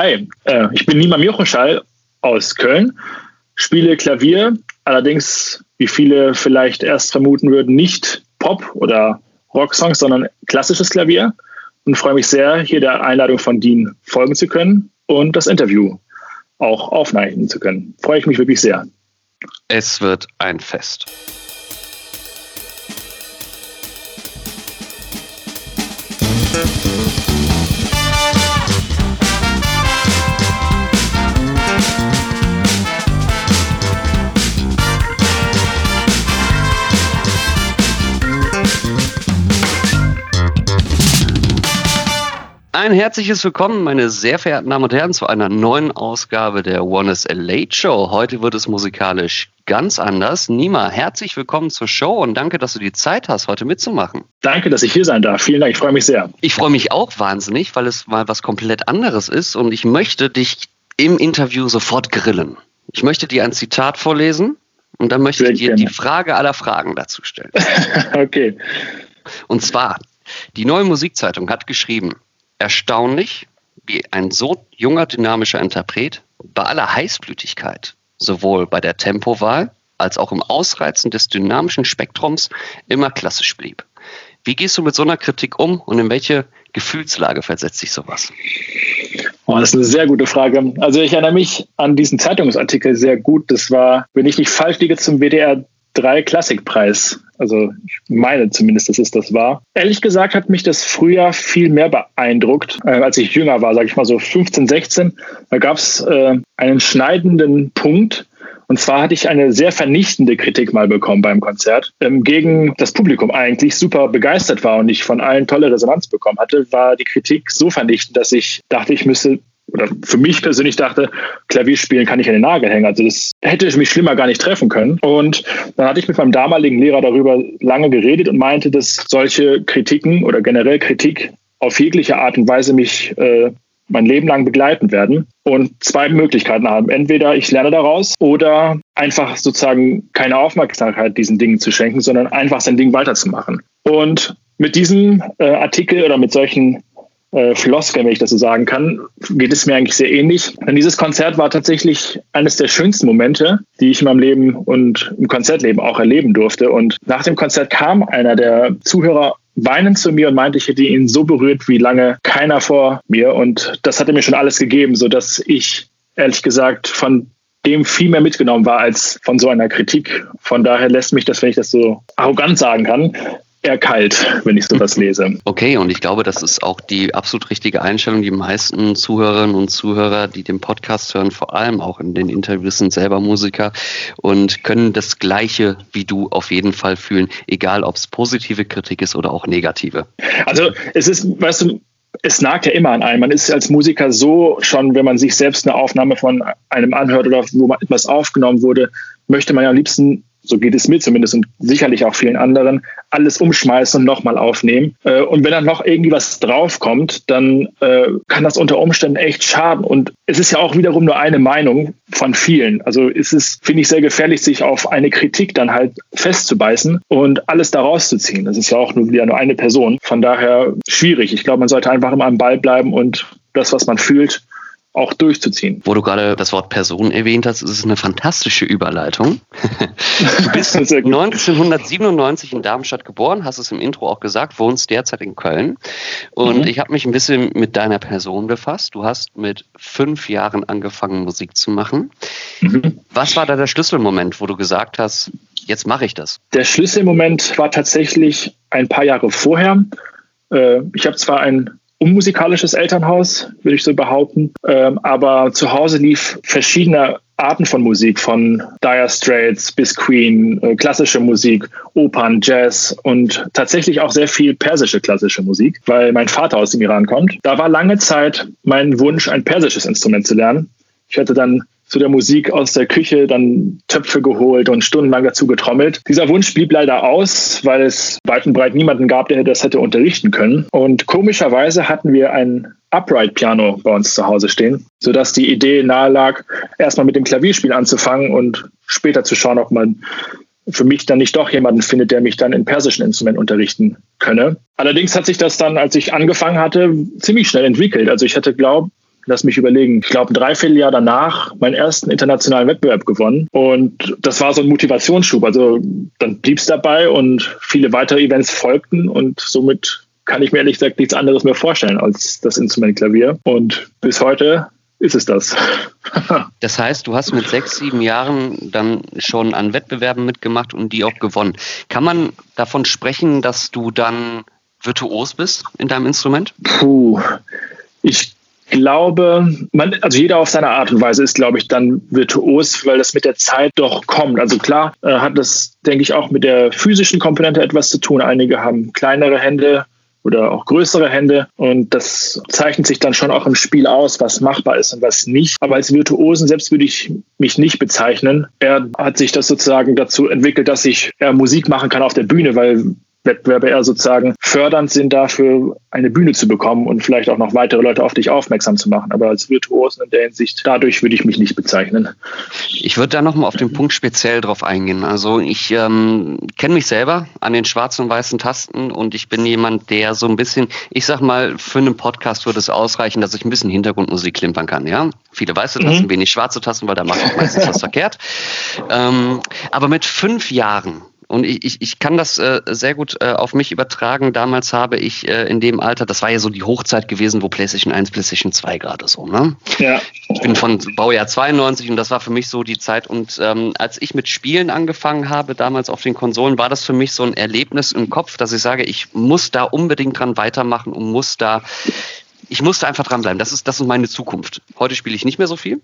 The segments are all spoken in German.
Hi, äh, ich bin Nima Mirchoschall aus Köln, spiele Klavier, allerdings, wie viele vielleicht erst vermuten würden, nicht Pop- oder Rocksongs, sondern klassisches Klavier und freue mich sehr, hier der Einladung von Dean folgen zu können und das Interview auch aufnehmen zu können. Freue ich mich wirklich sehr. Es wird ein Fest. Ein herzliches Willkommen, meine sehr verehrten Damen und Herren, zu einer neuen Ausgabe der One is a Late Show. Heute wird es musikalisch ganz anders. Nima, herzlich willkommen zur Show und danke, dass du die Zeit hast, heute mitzumachen. Danke, dass ich hier sein darf. Vielen Dank, ich freue mich sehr. Ich freue mich auch wahnsinnig, weil es mal was komplett anderes ist und ich möchte dich im Interview sofort grillen. Ich möchte dir ein Zitat vorlesen und dann möchte ich dir die Frage aller Fragen dazu stellen. okay. Und zwar, die neue Musikzeitung hat geschrieben, erstaunlich, wie ein so junger, dynamischer Interpret bei aller Heißblütigkeit, sowohl bei der Tempowahl als auch im Ausreizen des dynamischen Spektrums, immer klassisch blieb. Wie gehst du mit so einer Kritik um und in welche Gefühlslage versetzt sich sowas? Oh, das ist eine sehr gute Frage. Also ich erinnere mich an diesen Zeitungsartikel sehr gut. Das war, wenn ich nicht falsch liege, zum WDR 3 Klassikpreis also ich meine zumindest, dass es das war. Ehrlich gesagt hat mich das früher viel mehr beeindruckt, äh, als ich jünger war, sage ich mal so 15, 16. Da gab es äh, einen schneidenden Punkt. Und zwar hatte ich eine sehr vernichtende Kritik mal bekommen beim Konzert. Ähm, gegen das Publikum eigentlich super begeistert war und ich von allen tolle Resonanz bekommen hatte, war die Kritik so vernichtend, dass ich dachte, ich müsste oder für mich persönlich dachte, Klavierspielen kann ich an den Nagel hängen. Also das hätte mich schlimmer gar nicht treffen können. Und dann hatte ich mit meinem damaligen Lehrer darüber lange geredet und meinte, dass solche Kritiken oder generell Kritik auf jegliche Art und Weise mich äh, mein Leben lang begleiten werden und zwei Möglichkeiten haben. Entweder ich lerne daraus oder einfach sozusagen keine Aufmerksamkeit diesen Dingen zu schenken, sondern einfach sein Ding weiterzumachen. Und mit diesem äh, Artikel oder mit solchen äh, Floskel, wenn ich das so sagen kann, geht es mir eigentlich sehr ähnlich. Denn dieses Konzert war tatsächlich eines der schönsten Momente, die ich in meinem Leben und im Konzertleben auch erleben durfte. Und nach dem Konzert kam einer der Zuhörer weinend zu mir und meinte, ich hätte ihn so berührt wie lange keiner vor mir. Und das hatte mir schon alles gegeben, sodass ich ehrlich gesagt von dem viel mehr mitgenommen war als von so einer Kritik. Von daher lässt mich das, wenn ich das so arrogant sagen kann, eher kalt, wenn ich sowas lese. Okay, und ich glaube, das ist auch die absolut richtige Einstellung. Die meisten Zuhörerinnen und Zuhörer, die den Podcast hören, vor allem auch in den Interviews, sind selber Musiker und können das Gleiche wie du auf jeden Fall fühlen, egal ob es positive Kritik ist oder auch negative. Also es ist, weißt du, es nagt ja immer an einem. Man ist als Musiker so schon, wenn man sich selbst eine Aufnahme von einem anhört oder wo etwas aufgenommen wurde, möchte man ja am liebsten so geht es mir zumindest und sicherlich auch vielen anderen, alles umschmeißen und nochmal aufnehmen. Äh, und wenn dann noch irgendwie was draufkommt, dann äh, kann das unter Umständen echt schaden. Und es ist ja auch wiederum nur eine Meinung von vielen. Also ist es, finde ich, sehr gefährlich, sich auf eine Kritik dann halt festzubeißen und alles daraus zu ziehen. Das ist ja auch nur wieder nur eine Person. Von daher schwierig. Ich glaube, man sollte einfach immer am Ball bleiben und das, was man fühlt, auch durchzuziehen. Wo du gerade das Wort Person erwähnt hast, ist es eine fantastische Überleitung. Du bist 1997 in Darmstadt geboren, hast es im Intro auch gesagt, wohnst derzeit in Köln. Und mhm. ich habe mich ein bisschen mit deiner Person befasst. Du hast mit fünf Jahren angefangen, Musik zu machen. Mhm. Was war da der Schlüsselmoment, wo du gesagt hast, jetzt mache ich das? Der Schlüsselmoment war tatsächlich ein paar Jahre vorher. Äh, ich habe zwar ein unmusikalisches Elternhaus, würde ich so behaupten. Ähm, aber zu Hause lief verschiedene Arten von Musik, von Dire Straits bis Queen, äh, klassische Musik, Opern, Jazz und tatsächlich auch sehr viel persische klassische Musik, weil mein Vater aus dem Iran kommt. Da war lange Zeit mein Wunsch, ein persisches Instrument zu lernen. Ich hatte dann zu der Musik aus der Küche dann Töpfe geholt und stundenlang dazu getrommelt. Dieser Wunsch blieb leider aus, weil es weit und breit niemanden gab, der das hätte unterrichten können. Und komischerweise hatten wir ein Upright Piano bei uns zu Hause stehen, sodass die Idee nahe lag, erstmal mit dem Klavierspiel anzufangen und später zu schauen, ob man für mich dann nicht doch jemanden findet, der mich dann in persischen Instrumenten unterrichten könne. Allerdings hat sich das dann, als ich angefangen hatte, ziemlich schnell entwickelt. Also ich hatte, glaube lass mich überlegen, ich glaube ein Dreivierteljahr danach meinen ersten internationalen Wettbewerb gewonnen. Und das war so ein Motivationsschub. Also dann blieb es dabei und viele weitere Events folgten und somit kann ich mir ehrlich gesagt nichts anderes mehr vorstellen als das Instrument Klavier. Und bis heute ist es das. das heißt, du hast mit sechs, sieben Jahren dann schon an Wettbewerben mitgemacht und die auch gewonnen. Kann man davon sprechen, dass du dann virtuos bist in deinem Instrument? Puh, ich glaube, man, also jeder auf seine Art und Weise ist, glaube ich, dann virtuos, weil das mit der Zeit doch kommt. Also klar äh, hat das, denke ich, auch mit der physischen Komponente etwas zu tun. Einige haben kleinere Hände, oder auch größere Hände. Und das zeichnet sich dann schon auch im Spiel aus, was machbar ist und was nicht. Aber als Virtuosen selbst würde ich mich nicht bezeichnen. Er hat sich das sozusagen dazu entwickelt, dass ich Musik machen kann auf der Bühne, weil Wettbewerbe eher sozusagen fördernd sind dafür, eine Bühne zu bekommen und vielleicht auch noch weitere Leute auf dich aufmerksam zu machen. Aber als Virtuosen in der Hinsicht, dadurch würde ich mich nicht bezeichnen. Ich würde da nochmal auf den Punkt speziell drauf eingehen. Also ich ähm, kenne mich selber an den schwarzen und weißen Tasten und ich bin jemand, der so ein bisschen, ich sag mal, für einen Podcast würde es ausreichen, dass ich ein bisschen Hintergrundmusik klimpern kann. Ja, Viele weiße Tasten, mhm. wenig schwarze Tasten, weil da mache ich meistens was verkehrt. Ähm, aber mit fünf Jahren und ich, ich, ich kann das äh, sehr gut äh, auf mich übertragen. Damals habe ich äh, in dem Alter, das war ja so die Hochzeit gewesen, wo PlayStation 1, PlayStation 2 gerade so, ne? Ja. Ich bin von Baujahr 92 und das war für mich so die Zeit. Und ähm, als ich mit Spielen angefangen habe, damals auf den Konsolen, war das für mich so ein Erlebnis im Kopf, dass ich sage, ich muss da unbedingt dran weitermachen und muss da ich musste einfach dranbleiben. Das ist, das ist meine Zukunft. Heute spiele ich nicht mehr so viel.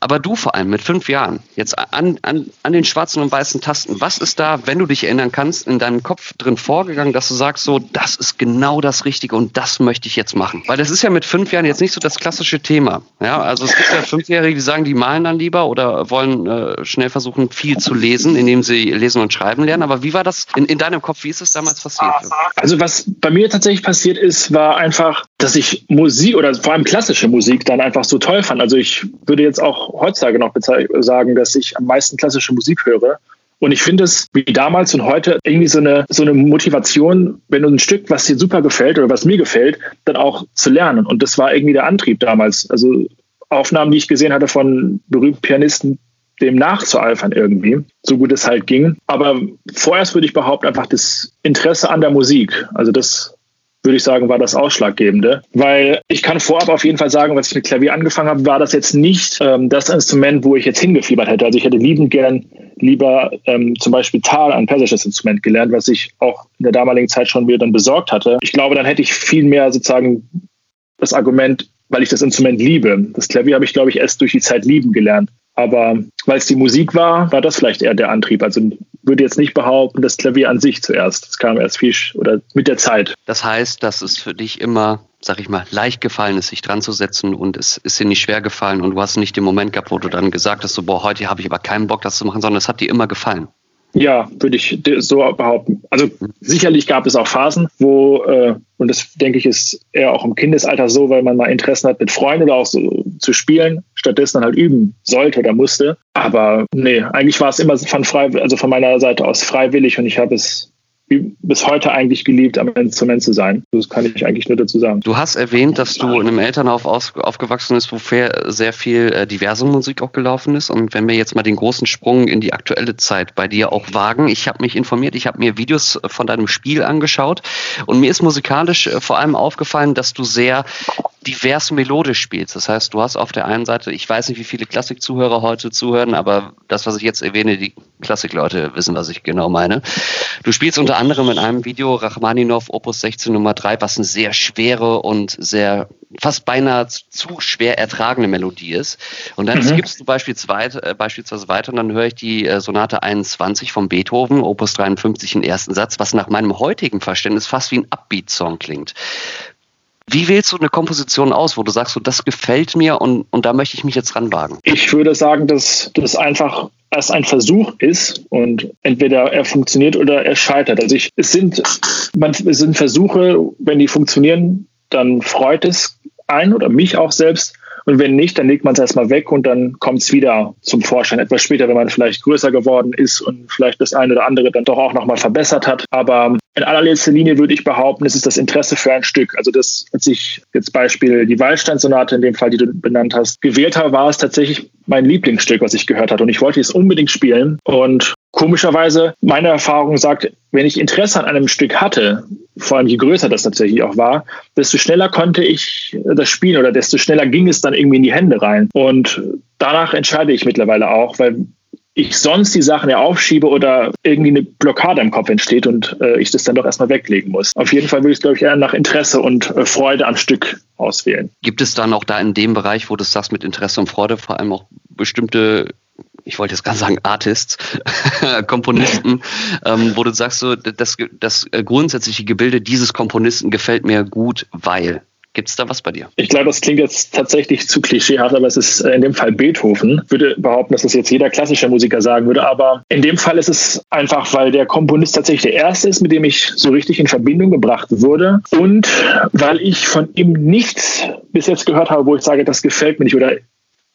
Aber du vor allem mit fünf Jahren, jetzt an, an, an den schwarzen und weißen Tasten, was ist da, wenn du dich erinnern kannst, in deinem Kopf drin vorgegangen, dass du sagst, so, das ist genau das Richtige und das möchte ich jetzt machen? Weil das ist ja mit fünf Jahren jetzt nicht so das klassische Thema. Ja, also es gibt ja Fünfjährige, die sagen, die malen dann lieber oder wollen äh, schnell versuchen, viel zu lesen, indem sie lesen und schreiben lernen. Aber wie war das in, in deinem Kopf? Wie ist es damals passiert? Also was bei mir tatsächlich passiert ist, war einfach, dass ich Musik oder vor allem klassische Musik dann einfach so toll fand. Also ich würde jetzt auch heutzutage noch sagen, dass ich am meisten klassische Musik höre. Und ich finde es wie damals und heute irgendwie so eine, so eine Motivation, wenn du ein Stück, was dir super gefällt oder was mir gefällt, dann auch zu lernen. Und das war irgendwie der Antrieb damals. Also Aufnahmen, die ich gesehen hatte von berühmten Pianisten, dem nachzueifern irgendwie, so gut es halt ging. Aber vorerst würde ich behaupten, einfach das Interesse an der Musik. Also das würde ich sagen, war das Ausschlaggebende. Weil ich kann vorab auf jeden Fall sagen, was ich mit Klavier angefangen habe, war das jetzt nicht ähm, das Instrument, wo ich jetzt hingefiebert hätte. Also ich hätte liebend gern lieber ähm, zum Beispiel Tal, ein persisches Instrument gelernt, was ich auch in der damaligen Zeit schon wieder dann besorgt hatte. Ich glaube, dann hätte ich viel mehr sozusagen das Argument, weil ich das Instrument liebe. Das Klavier habe ich, glaube ich, erst durch die Zeit lieben gelernt. Aber weil es die Musik war, war das vielleicht eher der Antrieb. Also würde jetzt nicht behaupten, das Klavier an sich zuerst. Das kam erst viel oder mit der Zeit. Das heißt, dass es für dich immer, sag ich mal, leicht gefallen ist, sich dran zu setzen und es ist dir nicht schwer gefallen und du hast nicht den Moment gehabt, wo du dann gesagt hast, so, boah, heute habe ich aber keinen Bock, das zu machen, sondern es hat dir immer gefallen. Ja, würde ich so behaupten. Also sicherlich gab es auch Phasen, wo, äh, und das denke ich ist eher auch im Kindesalter so, weil man mal Interessen hat, mit Freunden oder auch so zu spielen, stattdessen dann halt üben sollte oder musste. Aber nee, eigentlich war es immer von frei, also von meiner Seite aus freiwillig und ich habe es bis heute eigentlich geliebt, am Instrument zu sein. Das kann ich eigentlich nur dazu sagen. Du hast erwähnt, dass du in einem Elternhaus aufgewachsen bist, wo sehr viel äh, diverse Musik auch gelaufen ist. Und wenn wir jetzt mal den großen Sprung in die aktuelle Zeit bei dir auch wagen, ich habe mich informiert, ich habe mir Videos von deinem Spiel angeschaut und mir ist musikalisch äh, vor allem aufgefallen, dass du sehr divers melodisch spielst. Das heißt, du hast auf der einen Seite, ich weiß nicht, wie viele Klassikzuhörer heute zuhören, aber das, was ich jetzt erwähne, die Klassikleute wissen, was ich genau meine. Du spielst unter anderem in einem Video Rachmaninov Opus 16 Nummer 3, was eine sehr schwere und sehr fast beinahe zu schwer ertragene Melodie ist. Und dann mhm. skippst du beispielsweise, äh, beispielsweise weiter und dann höre ich die äh, Sonate 21 von Beethoven, Opus 53 im ersten Satz, was nach meinem heutigen Verständnis fast wie ein Upbeat-Song klingt. Wie wählst du eine Komposition aus, wo du sagst, so, das gefällt mir und, und da möchte ich mich jetzt ranwagen? Ich würde sagen, dass das einfach erst ein Versuch ist und entweder er funktioniert oder er scheitert. Also ich, es sind, man, es sind Versuche, wenn die funktionieren, dann freut es einen oder mich auch selbst. Und wenn nicht, dann legt man es erstmal weg und dann kommt es wieder zum Vorschein. Etwas später, wenn man vielleicht größer geworden ist und vielleicht das eine oder andere dann doch auch nochmal verbessert hat. Aber in allerletzter Linie würde ich behaupten, es ist das Interesse für ein Stück. Also das, als ich jetzt Beispiel die Wallstein-Sonate in dem Fall, die du benannt hast, gewählt habe, war es tatsächlich mein Lieblingsstück, was ich gehört hatte. Und ich wollte es unbedingt spielen. Und komischerweise, meine Erfahrung sagt, wenn ich Interesse an einem Stück hatte, vor allem je größer das tatsächlich auch war, desto schneller konnte ich das spielen oder desto schneller ging es dann irgendwie in die Hände rein. Und danach entscheide ich mittlerweile auch, weil ich sonst die Sachen ja aufschiebe oder irgendwie eine Blockade im Kopf entsteht und äh, ich das dann doch erstmal weglegen muss. Auf jeden Fall würde ich es, glaube ich, eher nach Interesse und äh, Freude am Stück auswählen. Gibt es dann auch da in dem Bereich, wo du sagst, mit Interesse und Freude vor allem auch bestimmte ich wollte jetzt gerade sagen Artists, Komponisten, ähm, wo du sagst, so, das, das grundsätzliche Gebilde dieses Komponisten gefällt mir gut, weil. Gibt es da was bei dir? Ich glaube, das klingt jetzt tatsächlich zu klischeehaft, aber es ist in dem Fall Beethoven. Ich würde behaupten, dass das jetzt jeder klassische Musiker sagen würde, aber in dem Fall ist es einfach, weil der Komponist tatsächlich der erste ist, mit dem ich so richtig in Verbindung gebracht wurde und weil ich von ihm nichts bis jetzt gehört habe, wo ich sage, das gefällt mir nicht oder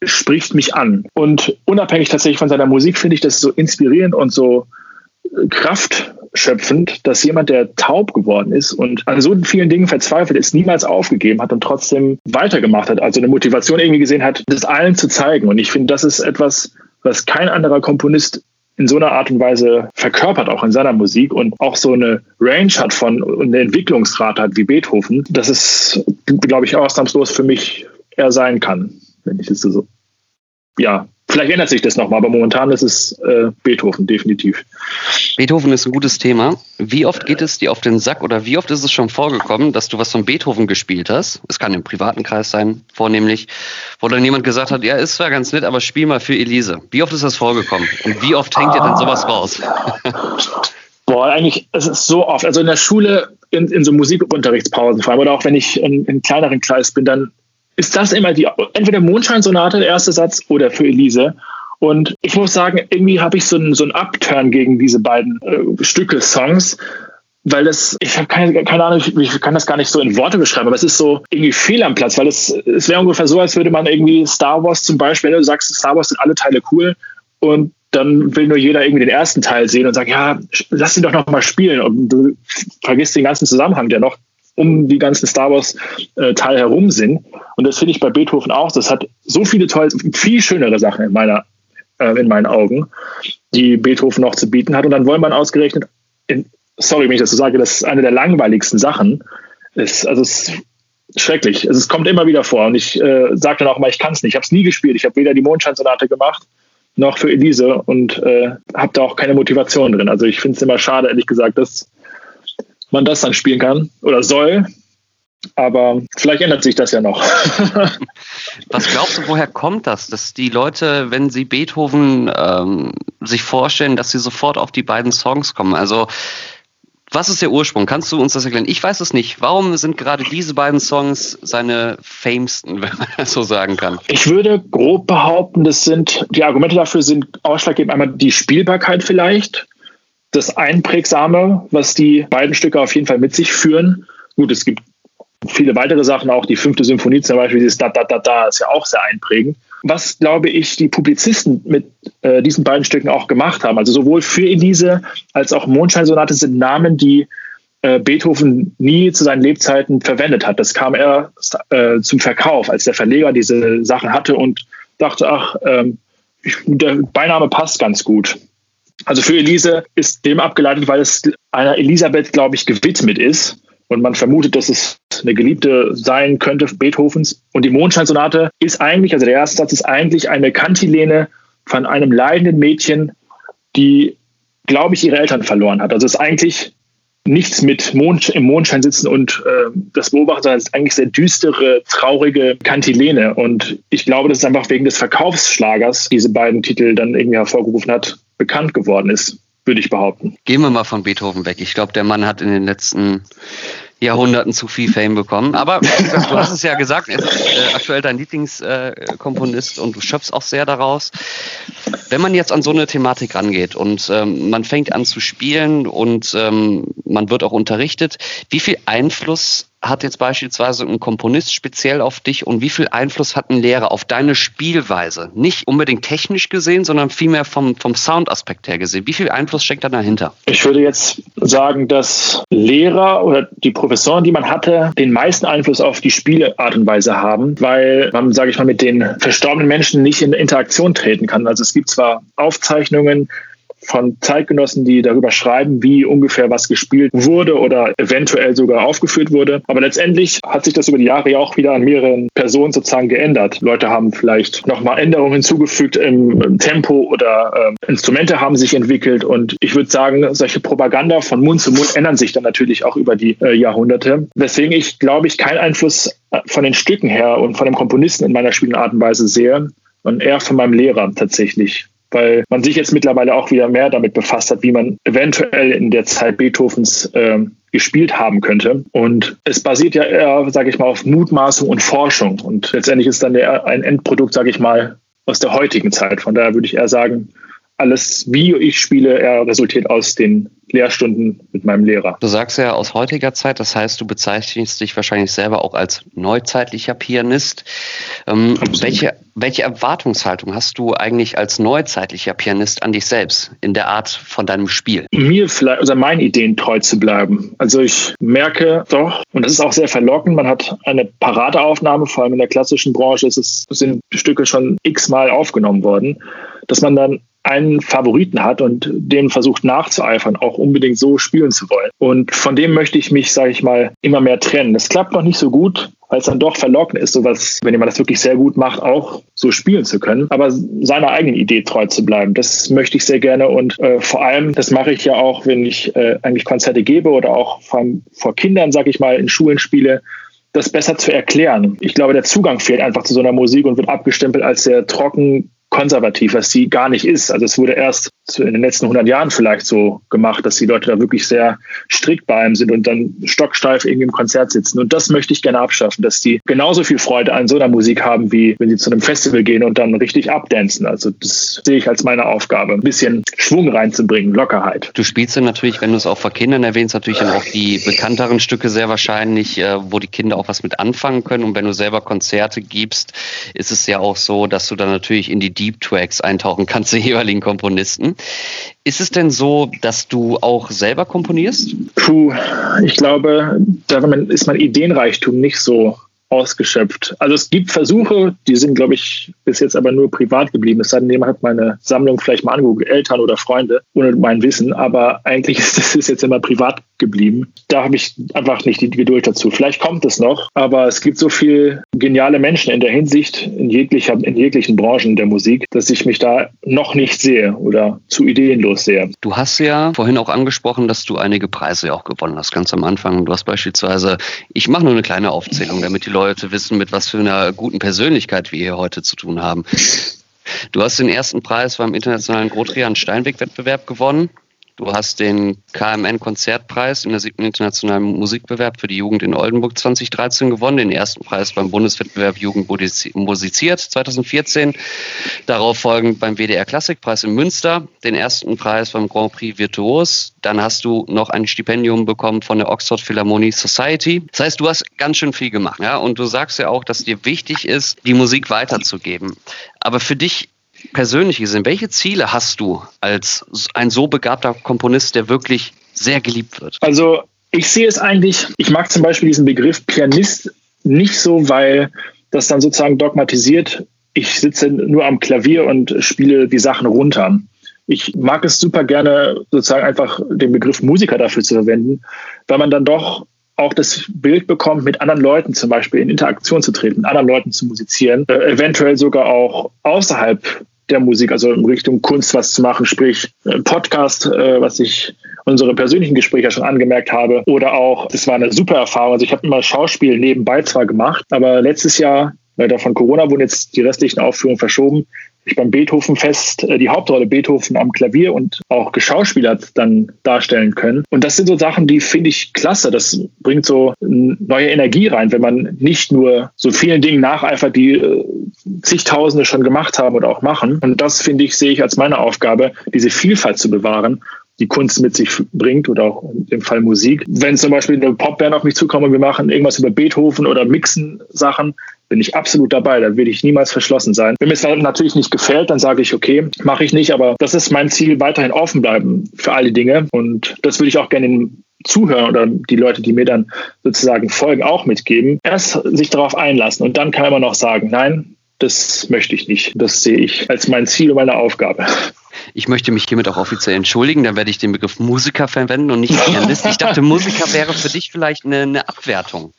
spricht mich an. Und unabhängig tatsächlich von seiner Musik finde ich das so inspirierend und so äh, kraftschöpfend, dass jemand, der taub geworden ist und an so vielen Dingen verzweifelt ist, niemals aufgegeben hat und trotzdem weitergemacht hat, also eine Motivation irgendwie gesehen hat, das allen zu zeigen. Und ich finde, das ist etwas, was kein anderer Komponist in so einer Art und Weise verkörpert, auch in seiner Musik und auch so eine Range hat von und eine Entwicklungsrate hat wie Beethoven, dass es, glaube ich, ausnahmslos für mich er sein kann wenn ich es so. Ja, vielleicht ändert sich das nochmal, aber momentan ist es äh, Beethoven, definitiv. Beethoven ist ein gutes Thema. Wie oft geht es dir auf den Sack oder wie oft ist es schon vorgekommen, dass du was von Beethoven gespielt hast? Es kann im privaten Kreis sein, vornehmlich, wo dann jemand gesagt hat, ja, ist zwar ganz nett, aber spiel mal für Elise. Wie oft ist das vorgekommen? Und wie oft hängt ah. dir dann sowas raus? Boah, eigentlich, es ist so oft. Also in der Schule, in, in so Musikunterrichtspausen vor allem, oder auch wenn ich in, in kleineren Kreis bin, dann ist das immer die, entweder Mondscheinsonate, der erste Satz, oder für Elise. Und ich muss sagen, irgendwie habe ich so einen, so einen Upturn gegen diese beiden äh, Stücke, Songs, weil das, ich habe keine, keine Ahnung, ich, ich, kann das gar nicht so in Worte beschreiben, aber es ist so irgendwie fehl am Platz, weil es, es wäre ungefähr so, als würde man irgendwie Star Wars zum Beispiel, wenn du sagst, Star Wars sind alle Teile cool und dann will nur jeder irgendwie den ersten Teil sehen und sagt, ja, lass ihn doch noch mal spielen und du vergisst den ganzen Zusammenhang, der noch um die ganzen Star Wars-Teile äh, herum sind. Und das finde ich bei Beethoven auch. Das hat so viele tolle, viel schönere Sachen in meiner, äh, in meinen Augen, die Beethoven noch zu bieten hat. Und dann wollen man ausgerechnet, in, sorry, wenn ich das so sage, das ist eine der langweiligsten Sachen. Ist, also es ist schrecklich. Also es kommt immer wieder vor. Und ich äh, sage dann auch mal, ich kann es nicht. Ich habe es nie gespielt. Ich habe weder die Mondscheinsonate gemacht noch für Elise und äh, habe da auch keine Motivation drin. Also ich finde es immer schade, ehrlich gesagt, dass man das dann spielen kann oder soll. Aber vielleicht ändert sich das ja noch. Was glaubst du, woher kommt das, dass die Leute, wenn sie Beethoven ähm, sich vorstellen, dass sie sofort auf die beiden Songs kommen? Also was ist der Ursprung? Kannst du uns das erklären? Ich weiß es nicht. Warum sind gerade diese beiden Songs seine famesten, wenn man das so sagen kann? Ich würde grob behaupten, das sind, die Argumente dafür sind ausschlaggebend einmal die Spielbarkeit vielleicht das Einprägsame, was die beiden Stücke auf jeden Fall mit sich führen. Gut, es gibt viele weitere Sachen, auch die fünfte Symphonie zum Beispiel, dieses Da, Da, Da, Da ist ja auch sehr einprägend. Was, glaube ich, die Publizisten mit äh, diesen beiden Stücken auch gemacht haben, also sowohl für Elise als auch Mondscheinsonate sind Namen, die äh, Beethoven nie zu seinen Lebzeiten verwendet hat. Das kam er äh, zum Verkauf, als der Verleger diese Sachen hatte und dachte, ach, ähm, der Beiname passt ganz gut. Also für Elise ist dem abgeleitet, weil es einer Elisabeth, glaube ich, gewidmet ist. Und man vermutet, dass es eine Geliebte sein könnte Beethovens. Und die Mondscheinsonate ist eigentlich, also der erste Satz ist eigentlich eine Kantilene von einem leidenden Mädchen, die, glaube ich, ihre Eltern verloren hat. Also es ist eigentlich nichts mit Mond, im Mondschein sitzen und äh, das beobachten, sondern es ist eigentlich sehr düstere, traurige Kantilene. Und ich glaube, dass es einfach wegen des Verkaufsschlagers diese beiden Titel dann irgendwie hervorgerufen hat, bekannt geworden ist, würde ich behaupten. Gehen wir mal von Beethoven weg. Ich glaube, der Mann hat in den letzten Jahrhunderten zu viel Fame bekommen. Aber du hast es ja gesagt, er ist äh, aktuell dein Lieblingskomponist äh, und du schöpfst auch sehr daraus. Wenn man jetzt an so eine Thematik rangeht und ähm, man fängt an zu spielen und ähm, man wird auch unterrichtet, wie viel Einfluss hat jetzt beispielsweise ein Komponist speziell auf dich und wie viel Einfluss hat ein Lehrer auf deine Spielweise? Nicht unbedingt technisch gesehen, sondern vielmehr vom, vom Soundaspekt her gesehen. Wie viel Einfluss steckt da dahinter? Ich würde jetzt sagen, dass Lehrer oder die Professoren, die man hatte, den meisten Einfluss auf die Spielart und Weise haben, weil man, sage ich mal, mit den verstorbenen Menschen nicht in Interaktion treten kann. Also es gibt zwar Aufzeichnungen, von Zeitgenossen, die darüber schreiben, wie ungefähr was gespielt wurde oder eventuell sogar aufgeführt wurde. Aber letztendlich hat sich das über die Jahre ja auch wieder an mehreren Personen sozusagen geändert. Leute haben vielleicht nochmal Änderungen hinzugefügt im, Tempo oder äh, Instrumente haben sich entwickelt. Und ich würde sagen, solche Propaganda von Mund zu Mund ändern sich dann natürlich auch über die äh, Jahrhunderte. Weswegen ich, glaube ich, keinen Einfluss äh, von den Stücken her und von dem Komponisten in meiner spielenden Art und Weise sehe und eher von meinem Lehrer tatsächlich weil man sich jetzt mittlerweile auch wieder mehr damit befasst hat, wie man eventuell in der Zeit Beethovens äh, gespielt haben könnte. Und es basiert ja eher, sage ich mal, auf Mutmaßung und Forschung. Und letztendlich ist dann der, ein Endprodukt, sage ich mal, aus der heutigen Zeit. Von daher würde ich eher sagen, alles, wie ich spiele, eher resultiert aus den Lehrstunden mit meinem Lehrer. Du sagst ja aus heutiger Zeit, das heißt, du bezeichnest dich wahrscheinlich selber auch als neuzeitlicher Pianist. Ähm, welche, welche Erwartungshaltung hast du eigentlich als neuzeitlicher Pianist an dich selbst in der Art von deinem Spiel? Mir vielleicht, also meinen Ideen treu zu bleiben. Also ich merke doch, und das ist auch sehr verlockend, man hat eine Paradeaufnahme, vor allem in der klassischen Branche ist es, sind Stücke schon x-mal aufgenommen worden, dass man dann einen Favoriten hat und dem versucht nachzueifern, auch unbedingt so spielen zu wollen. Und von dem möchte ich mich, sage ich mal, immer mehr trennen. Das klappt noch nicht so gut, weil es dann doch verlockend ist, sowas, wenn jemand das wirklich sehr gut macht, auch so spielen zu können, aber seiner eigenen Idee treu zu bleiben. Das möchte ich sehr gerne und äh, vor allem, das mache ich ja auch, wenn ich äh, eigentlich Konzerte gebe oder auch vor, vor Kindern, sage ich mal, in Schulen spiele, das besser zu erklären. Ich glaube, der Zugang fehlt einfach zu so einer Musik und wird abgestempelt als sehr trocken, konservativ, was sie gar nicht ist. Also es wurde erst in den letzten 100 Jahren vielleicht so gemacht, dass die Leute da wirklich sehr strikt bei einem sind und dann stocksteif irgendwie im Konzert sitzen. Und das möchte ich gerne abschaffen, dass die genauso viel Freude an so einer Musik haben, wie wenn sie zu einem Festival gehen und dann richtig abdancen. Also das sehe ich als meine Aufgabe, ein bisschen Schwung reinzubringen, Lockerheit. Du spielst dann natürlich, wenn du es auch vor Kindern erwähnst, natürlich dann auch die bekannteren Stücke sehr wahrscheinlich, äh, wo die Kinder auch was mit anfangen können. Und wenn du selber Konzerte gibst, ist es ja auch so, dass du dann natürlich in die Deep Tracks eintauchen kannst, die jeweiligen Komponisten. Ist es denn so, dass du auch selber komponierst? Puh, ich glaube, darin ist mein Ideenreichtum nicht so ausgeschöpft. Also es gibt Versuche, die sind, glaube ich, bis jetzt aber nur privat geblieben. Es sei denn, jemand hat meine Sammlung vielleicht mal angeguckt, Eltern oder Freunde, ohne mein Wissen. Aber eigentlich ist es jetzt immer privat geblieben. Da habe ich einfach nicht die Geduld dazu. Vielleicht kommt es noch, aber es gibt so viele geniale Menschen in der Hinsicht, in, jeglicher, in jeglichen Branchen der Musik, dass ich mich da noch nicht sehe oder zu ideenlos sehe. Du hast ja vorhin auch angesprochen, dass du einige Preise auch gewonnen hast, ganz am Anfang. Du hast beispielsweise, ich mache nur eine kleine Aufzählung, damit die Leute wissen, mit was für einer guten Persönlichkeit wir hier heute zu tun haben. Du hast den ersten Preis beim internationalen Grotrian Steinweg-Wettbewerb gewonnen. Du hast den KMN-Konzertpreis in der siebten internationalen Musikbewerb für die Jugend in Oldenburg 2013 gewonnen, den ersten Preis beim Bundeswettbewerb Jugend musiziert 2014. Darauf folgend beim WDR Klassikpreis in Münster, den ersten Preis beim Grand Prix Virtuos. Dann hast du noch ein Stipendium bekommen von der Oxford Philharmonie Society. Das heißt, du hast ganz schön viel gemacht. Ja? Und du sagst ja auch, dass dir wichtig ist, die Musik weiterzugeben. Aber für dich persönlich gesehen, welche Ziele hast du als ein so begabter Komponist, der wirklich sehr geliebt wird? Also ich sehe es eigentlich, ich mag zum Beispiel diesen Begriff Pianist nicht so, weil das dann sozusagen dogmatisiert, ich sitze nur am Klavier und spiele die Sachen runter. Ich mag es super gerne, sozusagen einfach den Begriff Musiker dafür zu verwenden, weil man dann doch auch das Bild bekommt, mit anderen Leuten zum Beispiel in Interaktion zu treten, mit anderen Leuten zu musizieren, äh, eventuell sogar auch außerhalb der Musik, also in Richtung Kunst was zu machen, sprich äh, Podcast, äh, was ich unsere persönlichen Gespräche schon angemerkt habe, oder auch, das war eine super Erfahrung. Also ich habe immer Schauspiel nebenbei zwar gemacht, aber letztes Jahr, leider von Corona, wurden jetzt die restlichen Aufführungen verschoben ich beim Beethoven-Fest äh, die Hauptrolle Beethoven am Klavier und auch geschauspielert dann darstellen können. Und das sind so Sachen, die finde ich klasse. Das bringt so neue Energie rein, wenn man nicht nur so vielen Dingen nacheifert, die äh, zigtausende schon gemacht haben oder auch machen. Und das finde ich, sehe ich als meine Aufgabe, diese Vielfalt zu bewahren die Kunst mit sich bringt oder auch im Fall Musik. Wenn zum Beispiel eine Popband auf mich zukommt und wir machen irgendwas über Beethoven oder mixen Sachen, bin ich absolut dabei. Da will ich niemals verschlossen sein. Wenn mir es natürlich nicht gefällt, dann sage ich, okay, mache ich nicht. Aber das ist mein Ziel, weiterhin offen bleiben für alle Dinge. Und das würde ich auch gerne den Zuhörer oder die Leute, die mir dann sozusagen folgen, auch mitgeben. Erst sich darauf einlassen und dann kann man noch sagen, nein, das möchte ich nicht. Das sehe ich als mein Ziel und meine Aufgabe. Ich möchte mich hiermit auch offiziell entschuldigen. Dann werde ich den Begriff Musiker verwenden und nicht Pianist. Ich dachte, Musiker wäre für dich vielleicht eine, eine Abwertung.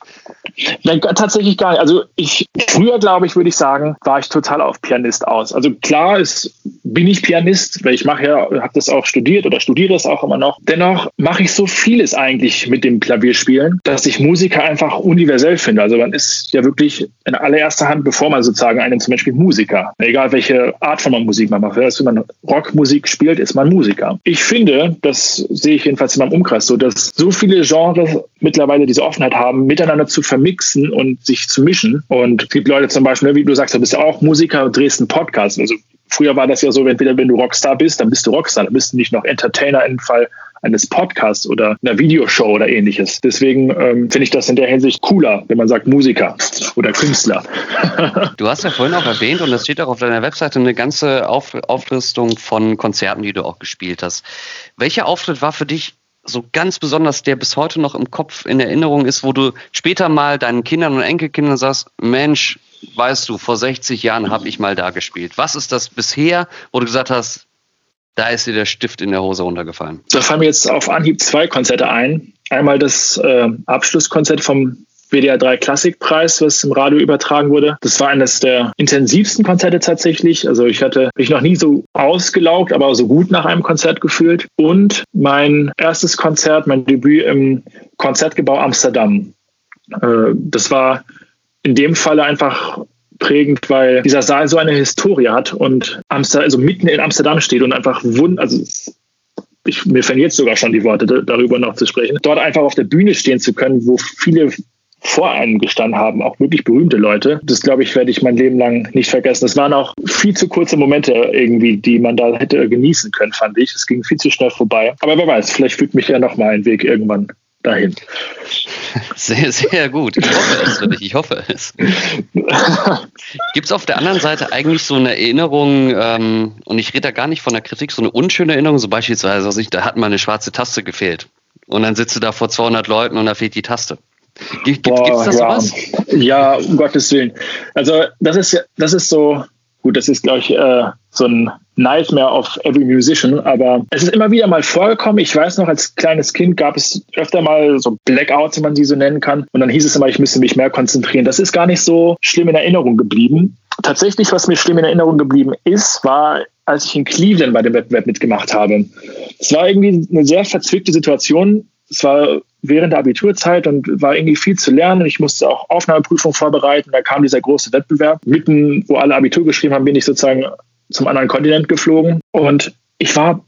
Nein, tatsächlich gar nicht. Also ich früher glaube ich, würde ich sagen, war ich total auf Pianist aus. Also klar ist, bin ich Pianist, weil ich mache ja, habe das auch studiert oder studiere es auch immer noch. Dennoch mache ich so vieles eigentlich mit dem Klavierspielen, dass ich Musiker einfach universell finde. Also man ist ja wirklich in allererster Hand, bevor man sozusagen einen zum Beispiel Musiker, egal welche Art von Musik man macht, also man Rockmusik spielt, ist man Musiker. Ich finde, das sehe ich jedenfalls in meinem Umkreis so, dass so viele Genres mittlerweile diese Offenheit haben, miteinander zu vermixen und sich zu mischen. Und es gibt Leute zum Beispiel, wie du sagst, du bist ja auch Musiker und drehst einen Podcast. Also früher war das ja so, entweder wenn du Rockstar bist, dann bist du Rockstar, dann bist du nicht noch Entertainer im Fall eines Podcasts oder einer Videoshow oder ähnliches. Deswegen ähm, finde ich das in der Hinsicht cooler, wenn man sagt Musiker oder Künstler. du hast ja vorhin auch erwähnt, und das steht auch auf deiner Webseite, eine ganze auf Auflistung von Konzerten, die du auch gespielt hast. Welcher Auftritt war für dich so ganz besonders, der bis heute noch im Kopf in Erinnerung ist, wo du später mal deinen Kindern und Enkelkindern sagst, Mensch, weißt du, vor 60 Jahren habe ich mal da gespielt. Was ist das bisher, wo du gesagt hast, da ist dir der Stift in der Hose runtergefallen? Da fallen mir jetzt auf Anhieb zwei Konzerte ein. Einmal das äh, Abschlusskonzert vom WDR 3 Klassikpreis, was im Radio übertragen wurde. Das war eines der intensivsten Konzerte tatsächlich. Also ich hatte mich noch nie so ausgelaugt, aber so gut nach einem Konzert gefühlt. Und mein erstes Konzert, mein Debüt im Konzertgebau Amsterdam. Äh, das war in dem Falle einfach prägend, weil dieser Saal so eine Historie hat und Amsterdam, also mitten in Amsterdam steht und einfach wund, also ich, mir fällen jetzt sogar schon die Worte darüber noch zu sprechen, dort einfach auf der Bühne stehen zu können, wo viele vor einem gestanden haben, auch wirklich berühmte Leute. Das glaube ich, werde ich mein Leben lang nicht vergessen. Es waren auch viel zu kurze Momente irgendwie, die man da hätte genießen können, fand ich. Es ging viel zu schnell vorbei. Aber wer weiß, vielleicht führt mich ja noch mal ein Weg irgendwann dahin. Sehr, sehr gut. Ich hoffe es für dich. Ich hoffe es. Gibt es auf der anderen Seite eigentlich so eine Erinnerung, ähm, und ich rede da gar nicht von der Kritik, so eine unschöne Erinnerung, so beispielsweise, also ich, da hat mal eine schwarze Taste gefehlt. Und dann sitzt du da vor 200 Leuten und da fehlt die Taste. Gibt es das ja. sowas? Ja, um Gottes Willen. Also das ist das ist so, gut, das ist, glaube ich, äh, so ein Nightmare of every musician, aber es ist immer wieder mal vorgekommen. Ich weiß noch, als kleines Kind gab es öfter mal so Blackouts, wenn man sie so nennen kann. Und dann hieß es immer, ich müsste mich mehr konzentrieren. Das ist gar nicht so schlimm in Erinnerung geblieben. Tatsächlich, was mir schlimm in Erinnerung geblieben ist, war, als ich in Cleveland bei dem Wettbewerb mitgemacht habe. Es war irgendwie eine sehr verzwickte Situation. Es war während der Abiturzeit und war irgendwie viel zu lernen. Ich musste auch Aufnahmeprüfung vorbereiten. Da kam dieser große Wettbewerb. Mitten, wo alle Abitur geschrieben haben, bin ich sozusagen zum anderen Kontinent geflogen. Und ich war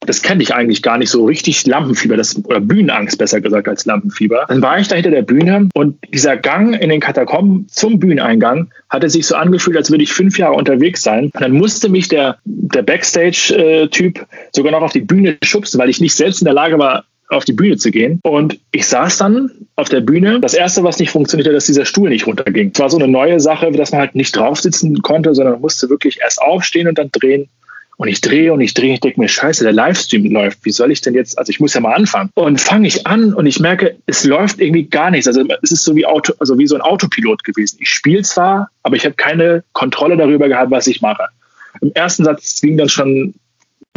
das kenne ich eigentlich gar nicht so richtig Lampenfieber, das, oder Bühnenangst besser gesagt als Lampenfieber. Dann war ich da hinter der Bühne und dieser Gang in den Katakomben zum Bühneneingang hatte sich so angefühlt, als würde ich fünf Jahre unterwegs sein. Und dann musste mich der, der Backstage-Typ sogar noch auf die Bühne schubsen, weil ich nicht selbst in der Lage war, auf die Bühne zu gehen. Und ich saß dann auf der Bühne. Das erste, was nicht funktionierte, dass dieser Stuhl nicht runterging. Es war so eine neue Sache, dass man halt nicht drauf sitzen konnte, sondern musste wirklich erst aufstehen und dann drehen. Und ich drehe und ich drehe, ich denke mir, scheiße, der Livestream läuft. Wie soll ich denn jetzt, also ich muss ja mal anfangen. Und fange ich an und ich merke, es läuft irgendwie gar nichts. Also es ist so wie Auto, also wie so ein Autopilot gewesen. Ich spiele zwar, aber ich habe keine Kontrolle darüber gehabt, was ich mache. Im ersten Satz ging dann schon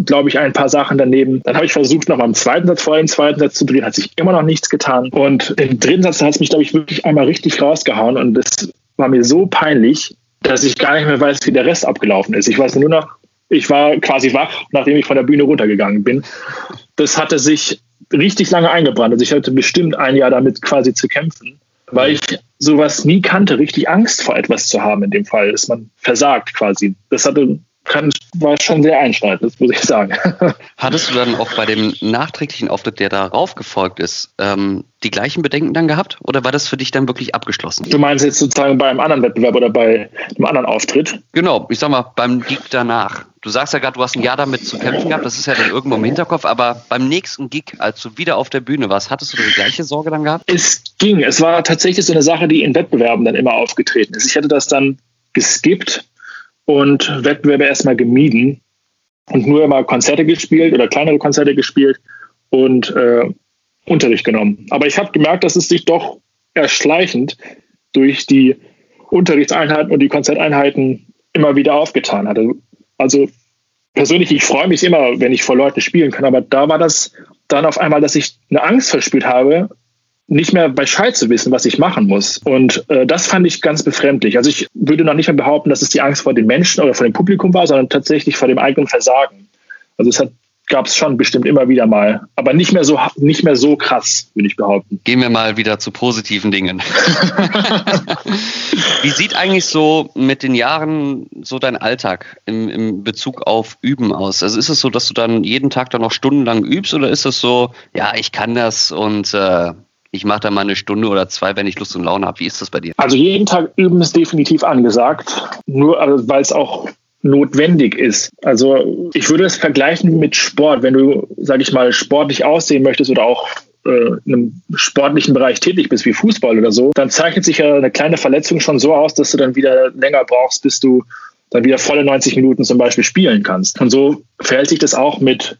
glaube ich, ein paar Sachen daneben. Dann habe ich versucht, noch mal im zweiten Satz vor dem zweiten Satz zu drehen, hat sich immer noch nichts getan. Und im dritten Satz hat es mich, glaube ich, wirklich einmal richtig rausgehauen. Und das war mir so peinlich, dass ich gar nicht mehr weiß, wie der Rest abgelaufen ist. Ich weiß nur noch, ich war quasi wach, nachdem ich von der Bühne runtergegangen bin. Das hatte sich richtig lange eingebrannt. Also ich hatte bestimmt ein Jahr damit quasi zu kämpfen, weil ich sowas nie kannte, richtig Angst vor etwas zu haben in dem Fall, dass man versagt quasi. Das hatte kann, war schon sehr einschneidend, das muss ich sagen. Hattest du dann auch bei dem nachträglichen Auftritt, der darauf gefolgt ist, ähm, die gleichen Bedenken dann gehabt? Oder war das für dich dann wirklich abgeschlossen? Du meinst jetzt sozusagen bei einem anderen Wettbewerb oder bei einem anderen Auftritt? Genau, ich sag mal, beim Deep danach. Du sagst ja gerade, du hast ein Jahr damit zu kämpfen gehabt, das ist ja dann irgendwo im Hinterkopf, aber beim nächsten Gig, als du wieder auf der Bühne warst, hattest du die gleiche Sorge dann gehabt? Es ging. Es war tatsächlich so eine Sache, die in Wettbewerben dann immer aufgetreten ist. Ich hatte das dann geskippt und Wettbewerbe erstmal gemieden und nur immer Konzerte gespielt oder kleinere Konzerte gespielt und äh, Unterricht genommen. Aber ich habe gemerkt, dass es sich doch erschleichend durch die Unterrichtseinheiten und die Konzerteinheiten immer wieder aufgetan hatte. Also persönlich, ich freue mich immer, wenn ich vor Leuten spielen kann, aber da war das dann auf einmal, dass ich eine Angst verspürt habe, nicht mehr bei Bescheid zu wissen, was ich machen muss. Und äh, das fand ich ganz befremdlich. Also ich würde noch nicht mehr behaupten, dass es die Angst vor den Menschen oder vor dem Publikum war, sondern tatsächlich vor dem eigenen Versagen. Also es gab es schon bestimmt immer wieder mal, aber nicht mehr so nicht mehr so krass, würde ich behaupten. Gehen wir mal wieder zu positiven Dingen. Wie sieht eigentlich so mit den Jahren so dein Alltag im, im Bezug auf Üben aus? Also ist es so, dass du dann jeden Tag dann noch stundenlang übst oder ist es so, ja, ich kann das und äh, ich mache da mal eine Stunde oder zwei, wenn ich Lust und Laune habe. Wie ist das bei dir? Also jeden Tag üben ist definitiv angesagt. Nur also, weil es auch notwendig ist. Also ich würde es vergleichen mit Sport. Wenn du, sage ich mal, sportlich aussehen möchtest oder auch äh, in einem sportlichen Bereich tätig bist, wie Fußball oder so, dann zeichnet sich ja eine kleine Verletzung schon so aus, dass du dann wieder länger brauchst, bis du dann wieder volle 90 Minuten zum Beispiel spielen kannst. Und so verhält sich das auch mit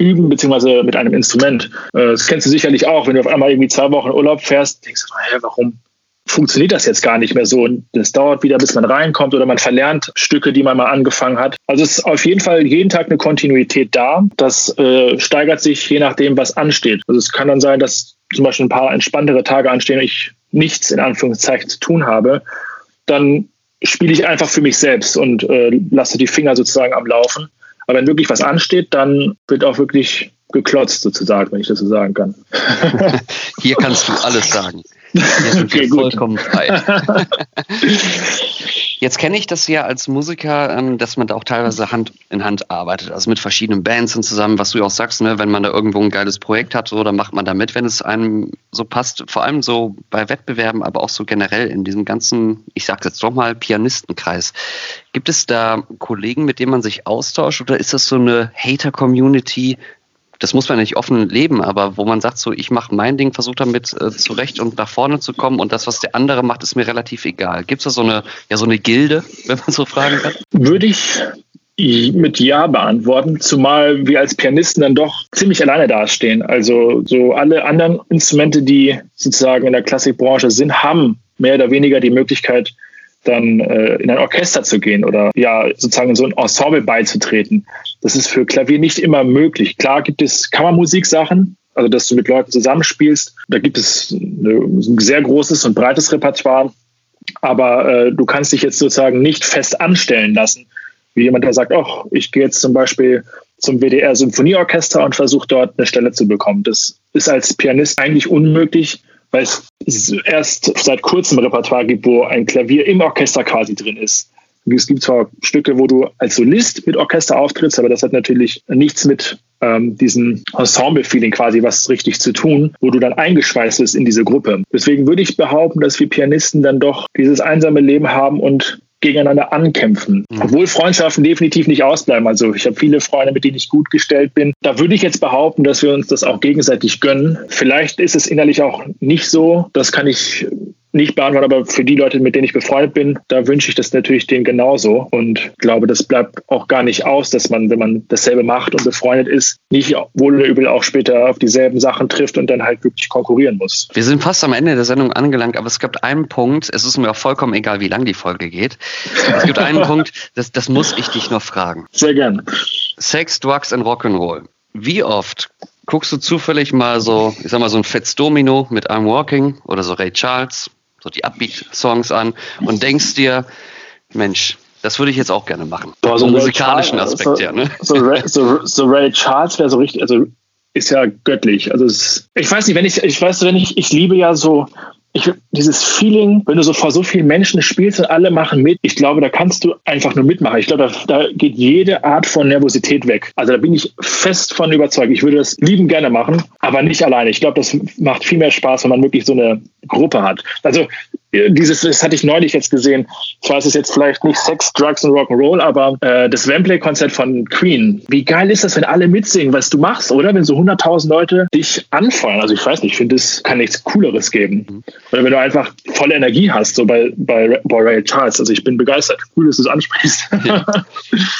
Üben beziehungsweise mit einem Instrument. Äh, das kennst du sicherlich auch, wenn du auf einmal irgendwie zwei Wochen Urlaub fährst, denkst du, hä, warum funktioniert das jetzt gar nicht mehr so. Und es dauert wieder, bis man reinkommt oder man verlernt Stücke, die man mal angefangen hat. Also es ist auf jeden Fall jeden Tag eine Kontinuität da. Das äh, steigert sich je nachdem, was ansteht. Also es kann dann sein, dass zum Beispiel ein paar entspanntere Tage anstehen und ich nichts in Anführungszeichen zu tun habe. Dann spiele ich einfach für mich selbst und äh, lasse die Finger sozusagen am Laufen. Aber wenn wirklich was ansteht, dann wird auch wirklich geklotzt sozusagen, wenn ich das so sagen kann. Hier kannst du alles sagen. Hier sind wir okay, vollkommen frei. Jetzt kenne ich das ja als Musiker, ähm, dass man da auch teilweise Hand in Hand arbeitet, also mit verschiedenen Bands und zusammen, was du ja auch sagst, ne, wenn man da irgendwo ein geiles Projekt hat, so, dann macht man da mit, wenn es einem so passt. Vor allem so bei Wettbewerben, aber auch so generell in diesem ganzen, ich sage jetzt doch mal, Pianistenkreis. Gibt es da Kollegen, mit denen man sich austauscht oder ist das so eine Hater-Community, das muss man nicht offen leben, aber wo man sagt, so ich mache mein Ding, versuche damit äh, zurecht und nach vorne zu kommen und das, was der andere macht, ist mir relativ egal. Gibt es da so eine, ja, so eine Gilde, wenn man so fragen kann? Würde ich mit Ja beantworten, zumal wir als Pianisten dann doch ziemlich alleine dastehen. Also so alle anderen Instrumente, die sozusagen in der Klassikbranche sind, haben mehr oder weniger die Möglichkeit, dann äh, in ein Orchester zu gehen oder ja sozusagen in so ein Ensemble beizutreten. Das ist für Klavier nicht immer möglich. Klar gibt es Kammermusiksachen, also dass du mit Leuten zusammenspielst. Da gibt es ein sehr großes und breites Repertoire, aber äh, du kannst dich jetzt sozusagen nicht fest anstellen lassen, wie jemand, der sagt, oh, ich gehe jetzt zum Beispiel zum WDR Symphonieorchester und versuche dort eine Stelle zu bekommen. Das ist als Pianist eigentlich unmöglich, weil es erst seit kurzem Repertoire gibt, wo ein Klavier im Orchester quasi drin ist. Es gibt zwar Stücke, wo du als Solist mit Orchester auftrittst, aber das hat natürlich nichts mit ähm, diesem Ensemble-Feeling quasi was richtig zu tun, wo du dann eingeschweißt bist in diese Gruppe. Deswegen würde ich behaupten, dass wir Pianisten dann doch dieses einsame Leben haben und gegeneinander ankämpfen. Mhm. Obwohl Freundschaften definitiv nicht ausbleiben. Also ich habe viele Freunde, mit denen ich gut gestellt bin. Da würde ich jetzt behaupten, dass wir uns das auch gegenseitig gönnen. Vielleicht ist es innerlich auch nicht so. Das kann ich nicht beantworten, aber für die Leute, mit denen ich befreundet bin, da wünsche ich das natürlich denen genauso und glaube, das bleibt auch gar nicht aus, dass man, wenn man dasselbe macht und befreundet ist, nicht wohl oder übel auch später auf dieselben Sachen trifft und dann halt wirklich konkurrieren muss. Wir sind fast am Ende der Sendung angelangt, aber es gibt einen Punkt, es ist mir auch vollkommen egal, wie lang die Folge geht. Es gibt einen Punkt, das, das muss ich dich noch fragen. Sehr gern. Sex, Drugs and Rock'n'Roll. Wie oft guckst du zufällig mal so, ich sag mal, so ein Fetz Domino mit I'm Walking oder so Ray Charles so die Upbeat-Songs an und denkst dir, Mensch, das würde ich jetzt auch gerne machen. Boah, so musikalischen Aspekt so, ja, ne? So, Ray, so, so Ray Charles wäre so richtig, also ist ja göttlich. Also es, ich weiß nicht, wenn ich, ich weiß, wenn ich, ich liebe ja so ich, dieses Feeling, wenn du so vor so vielen Menschen spielst und alle machen mit, ich glaube, da kannst du einfach nur mitmachen. Ich glaube, da, da geht jede Art von Nervosität weg. Also da bin ich fest von überzeugt. Ich würde das lieben gerne machen, aber nicht alleine. Ich glaube, das macht viel mehr Spaß, wenn man wirklich so eine Gruppe hat. Also dieses, das hatte ich neulich jetzt gesehen. Zwar ist es jetzt vielleicht nicht Sex, Drugs und Rock'n'Roll, aber äh, das Wembley-Konzert von Queen. Wie geil ist das, wenn alle mitsingen, was du machst, oder? Wenn so 100.000 Leute dich anfeuern. Also ich weiß nicht, ich finde, es kann nichts Cooleres geben. Mhm. Oder wenn du einfach volle Energie hast, so bei, bei, bei Ray Charles. Also ich bin begeistert. Cool, dass du es ansprichst. Ja.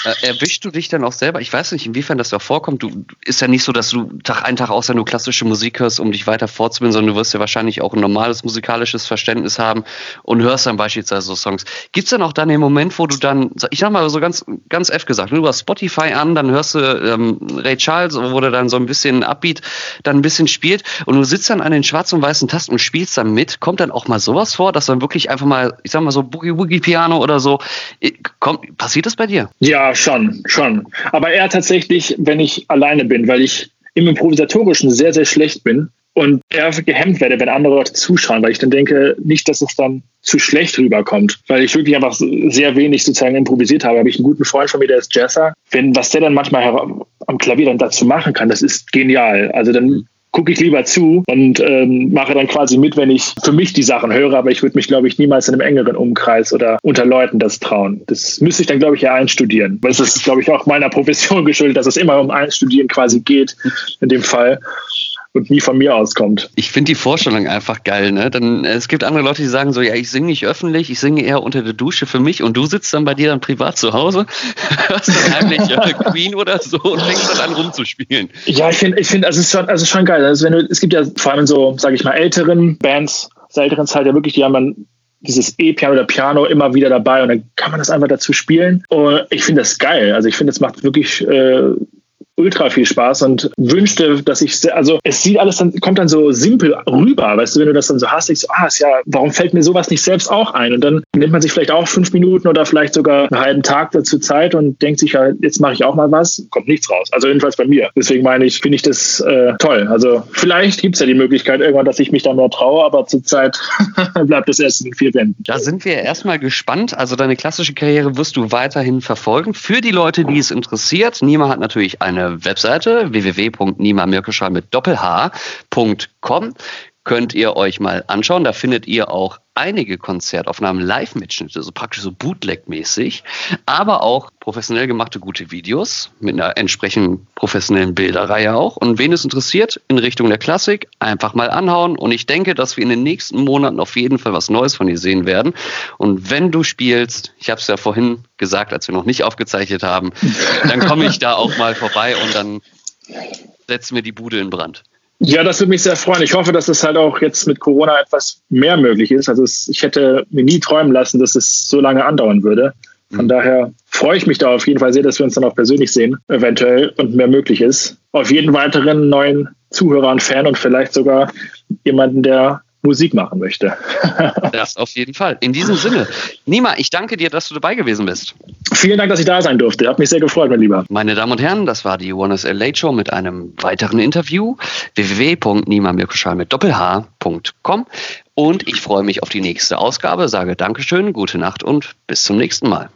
Äh, erwischst du dich dann auch selber? Ich weiß nicht, inwiefern das da vorkommt. Du ist ja nicht so, dass du Tag ein, Tag aus nur klassische Musik hörst, um dich weiter fortzubilden, sondern du wirst ja wahrscheinlich auch ein normales musikalisches Verständnis haben und hörst dann beispielsweise so Songs. Gibt es dann auch dann den Moment, wo du dann, ich sag mal so ganz, ganz F gesagt, du hast Spotify an, dann hörst du ähm, Ray Charles, wo der dann so ein bisschen Upbeat dann ein bisschen spielt und du sitzt dann an den schwarzen und weißen Tasten und spielst dann mit. Kommt dann auch mal sowas vor, dass dann wirklich einfach mal, ich sag mal so Boogie Woogie Piano oder so, kommt, passiert das bei dir? Ja, schon, schon. Aber eher tatsächlich, wenn ich alleine bin, weil ich im Improvisatorischen sehr, sehr schlecht bin und eher gehemmt werde, wenn andere Leute zuschauen, weil ich dann denke, nicht, dass es dann zu schlecht rüberkommt, weil ich wirklich einfach sehr wenig sozusagen improvisiert habe. Habe ich einen guten Freund von mir, der ist Jazzer. Wenn was der dann manchmal am Klavier dann dazu machen kann, das ist genial. Also dann gucke ich lieber zu und ähm, mache dann quasi mit, wenn ich für mich die Sachen höre, aber ich würde mich, glaube ich, niemals in einem engeren Umkreis oder unter Leuten das trauen. Das müsste ich dann, glaube ich, ja einstudieren. Weil es ist, glaube ich, auch meiner Profession geschuldet, dass es immer um Einstudieren quasi geht, in dem Fall und nie von mir auskommt. Ich finde die Vorstellung einfach geil, ne? Dann, es gibt andere Leute, die sagen so, ja, ich singe nicht öffentlich, ich singe eher unter der Dusche für mich und du sitzt dann bei dir dann privat zu Hause, hörst dann heimlich äh, Queen oder so und fängst dann an rumzuspielen. Ja, ich finde, ich finde, also es ist schon, also schon geil. Also wenn du, es gibt ja vor allem so, sage ich mal, älteren Bands, der älteren Zeit ja wirklich, die haben dann dieses E-Piano oder Piano immer wieder dabei und dann kann man das einfach dazu spielen. Und ich finde das geil. Also ich finde, es macht wirklich äh, ultra viel Spaß und wünschte, dass ich, also es sieht alles dann, kommt dann so simpel rüber, weißt du, wenn du das dann so hast, ich so, ah, ist ja, warum fällt mir sowas nicht selbst auch ein? Und dann nimmt man sich vielleicht auch fünf Minuten oder vielleicht sogar einen halben Tag dazu Zeit und denkt sich, ja, jetzt mache ich auch mal was, kommt nichts raus. Also jedenfalls bei mir. Deswegen meine ich, finde ich das äh, toll. Also vielleicht gibt es ja die Möglichkeit irgendwann, dass ich mich da mehr traue, aber zurzeit bleibt es erst in vier Wänden. Da sind wir erstmal gespannt. Also deine klassische Karriere wirst du weiterhin verfolgen. Für die Leute, die es interessiert, Nima hat natürlich eine Webseite www.nimamirkeschall mit doppelh.com könnt ihr euch mal anschauen. Da findet ihr auch einige Konzertaufnahmen, Live-Mitschnitte, so praktisch so Bootleg-mäßig, aber auch professionell gemachte gute Videos mit einer entsprechenden professionellen Bilderreihe auch. Und wen es interessiert, in Richtung der Klassik, einfach mal anhauen. Und ich denke, dass wir in den nächsten Monaten auf jeden Fall was Neues von dir sehen werden. Und wenn du spielst, ich habe es ja vorhin gesagt, als wir noch nicht aufgezeichnet haben, dann komme ich da auch mal vorbei und dann setzen wir die Bude in Brand. Ja, das würde mich sehr freuen. Ich hoffe, dass es halt auch jetzt mit Corona etwas mehr möglich ist. Also es, ich hätte mir nie träumen lassen, dass es so lange andauern würde. Von mhm. daher freue ich mich da auf jeden Fall sehr, dass wir uns dann auch persönlich sehen, eventuell, und mehr möglich ist. Auf jeden weiteren neuen Zuhörer und Fan und vielleicht sogar jemanden, der Musik machen möchte. das auf jeden Fall. In diesem Sinne, Nima, ich danke dir, dass du dabei gewesen bist. Vielen Dank, dass ich da sein durfte. Hat mich sehr gefreut, mein Lieber. Meine Damen und Herren, das war die One S Late Show mit einem weiteren Interview. www.nimamirkoschal mit doppelh.com und ich freue mich auf die nächste Ausgabe, sage Dankeschön, gute Nacht und bis zum nächsten Mal.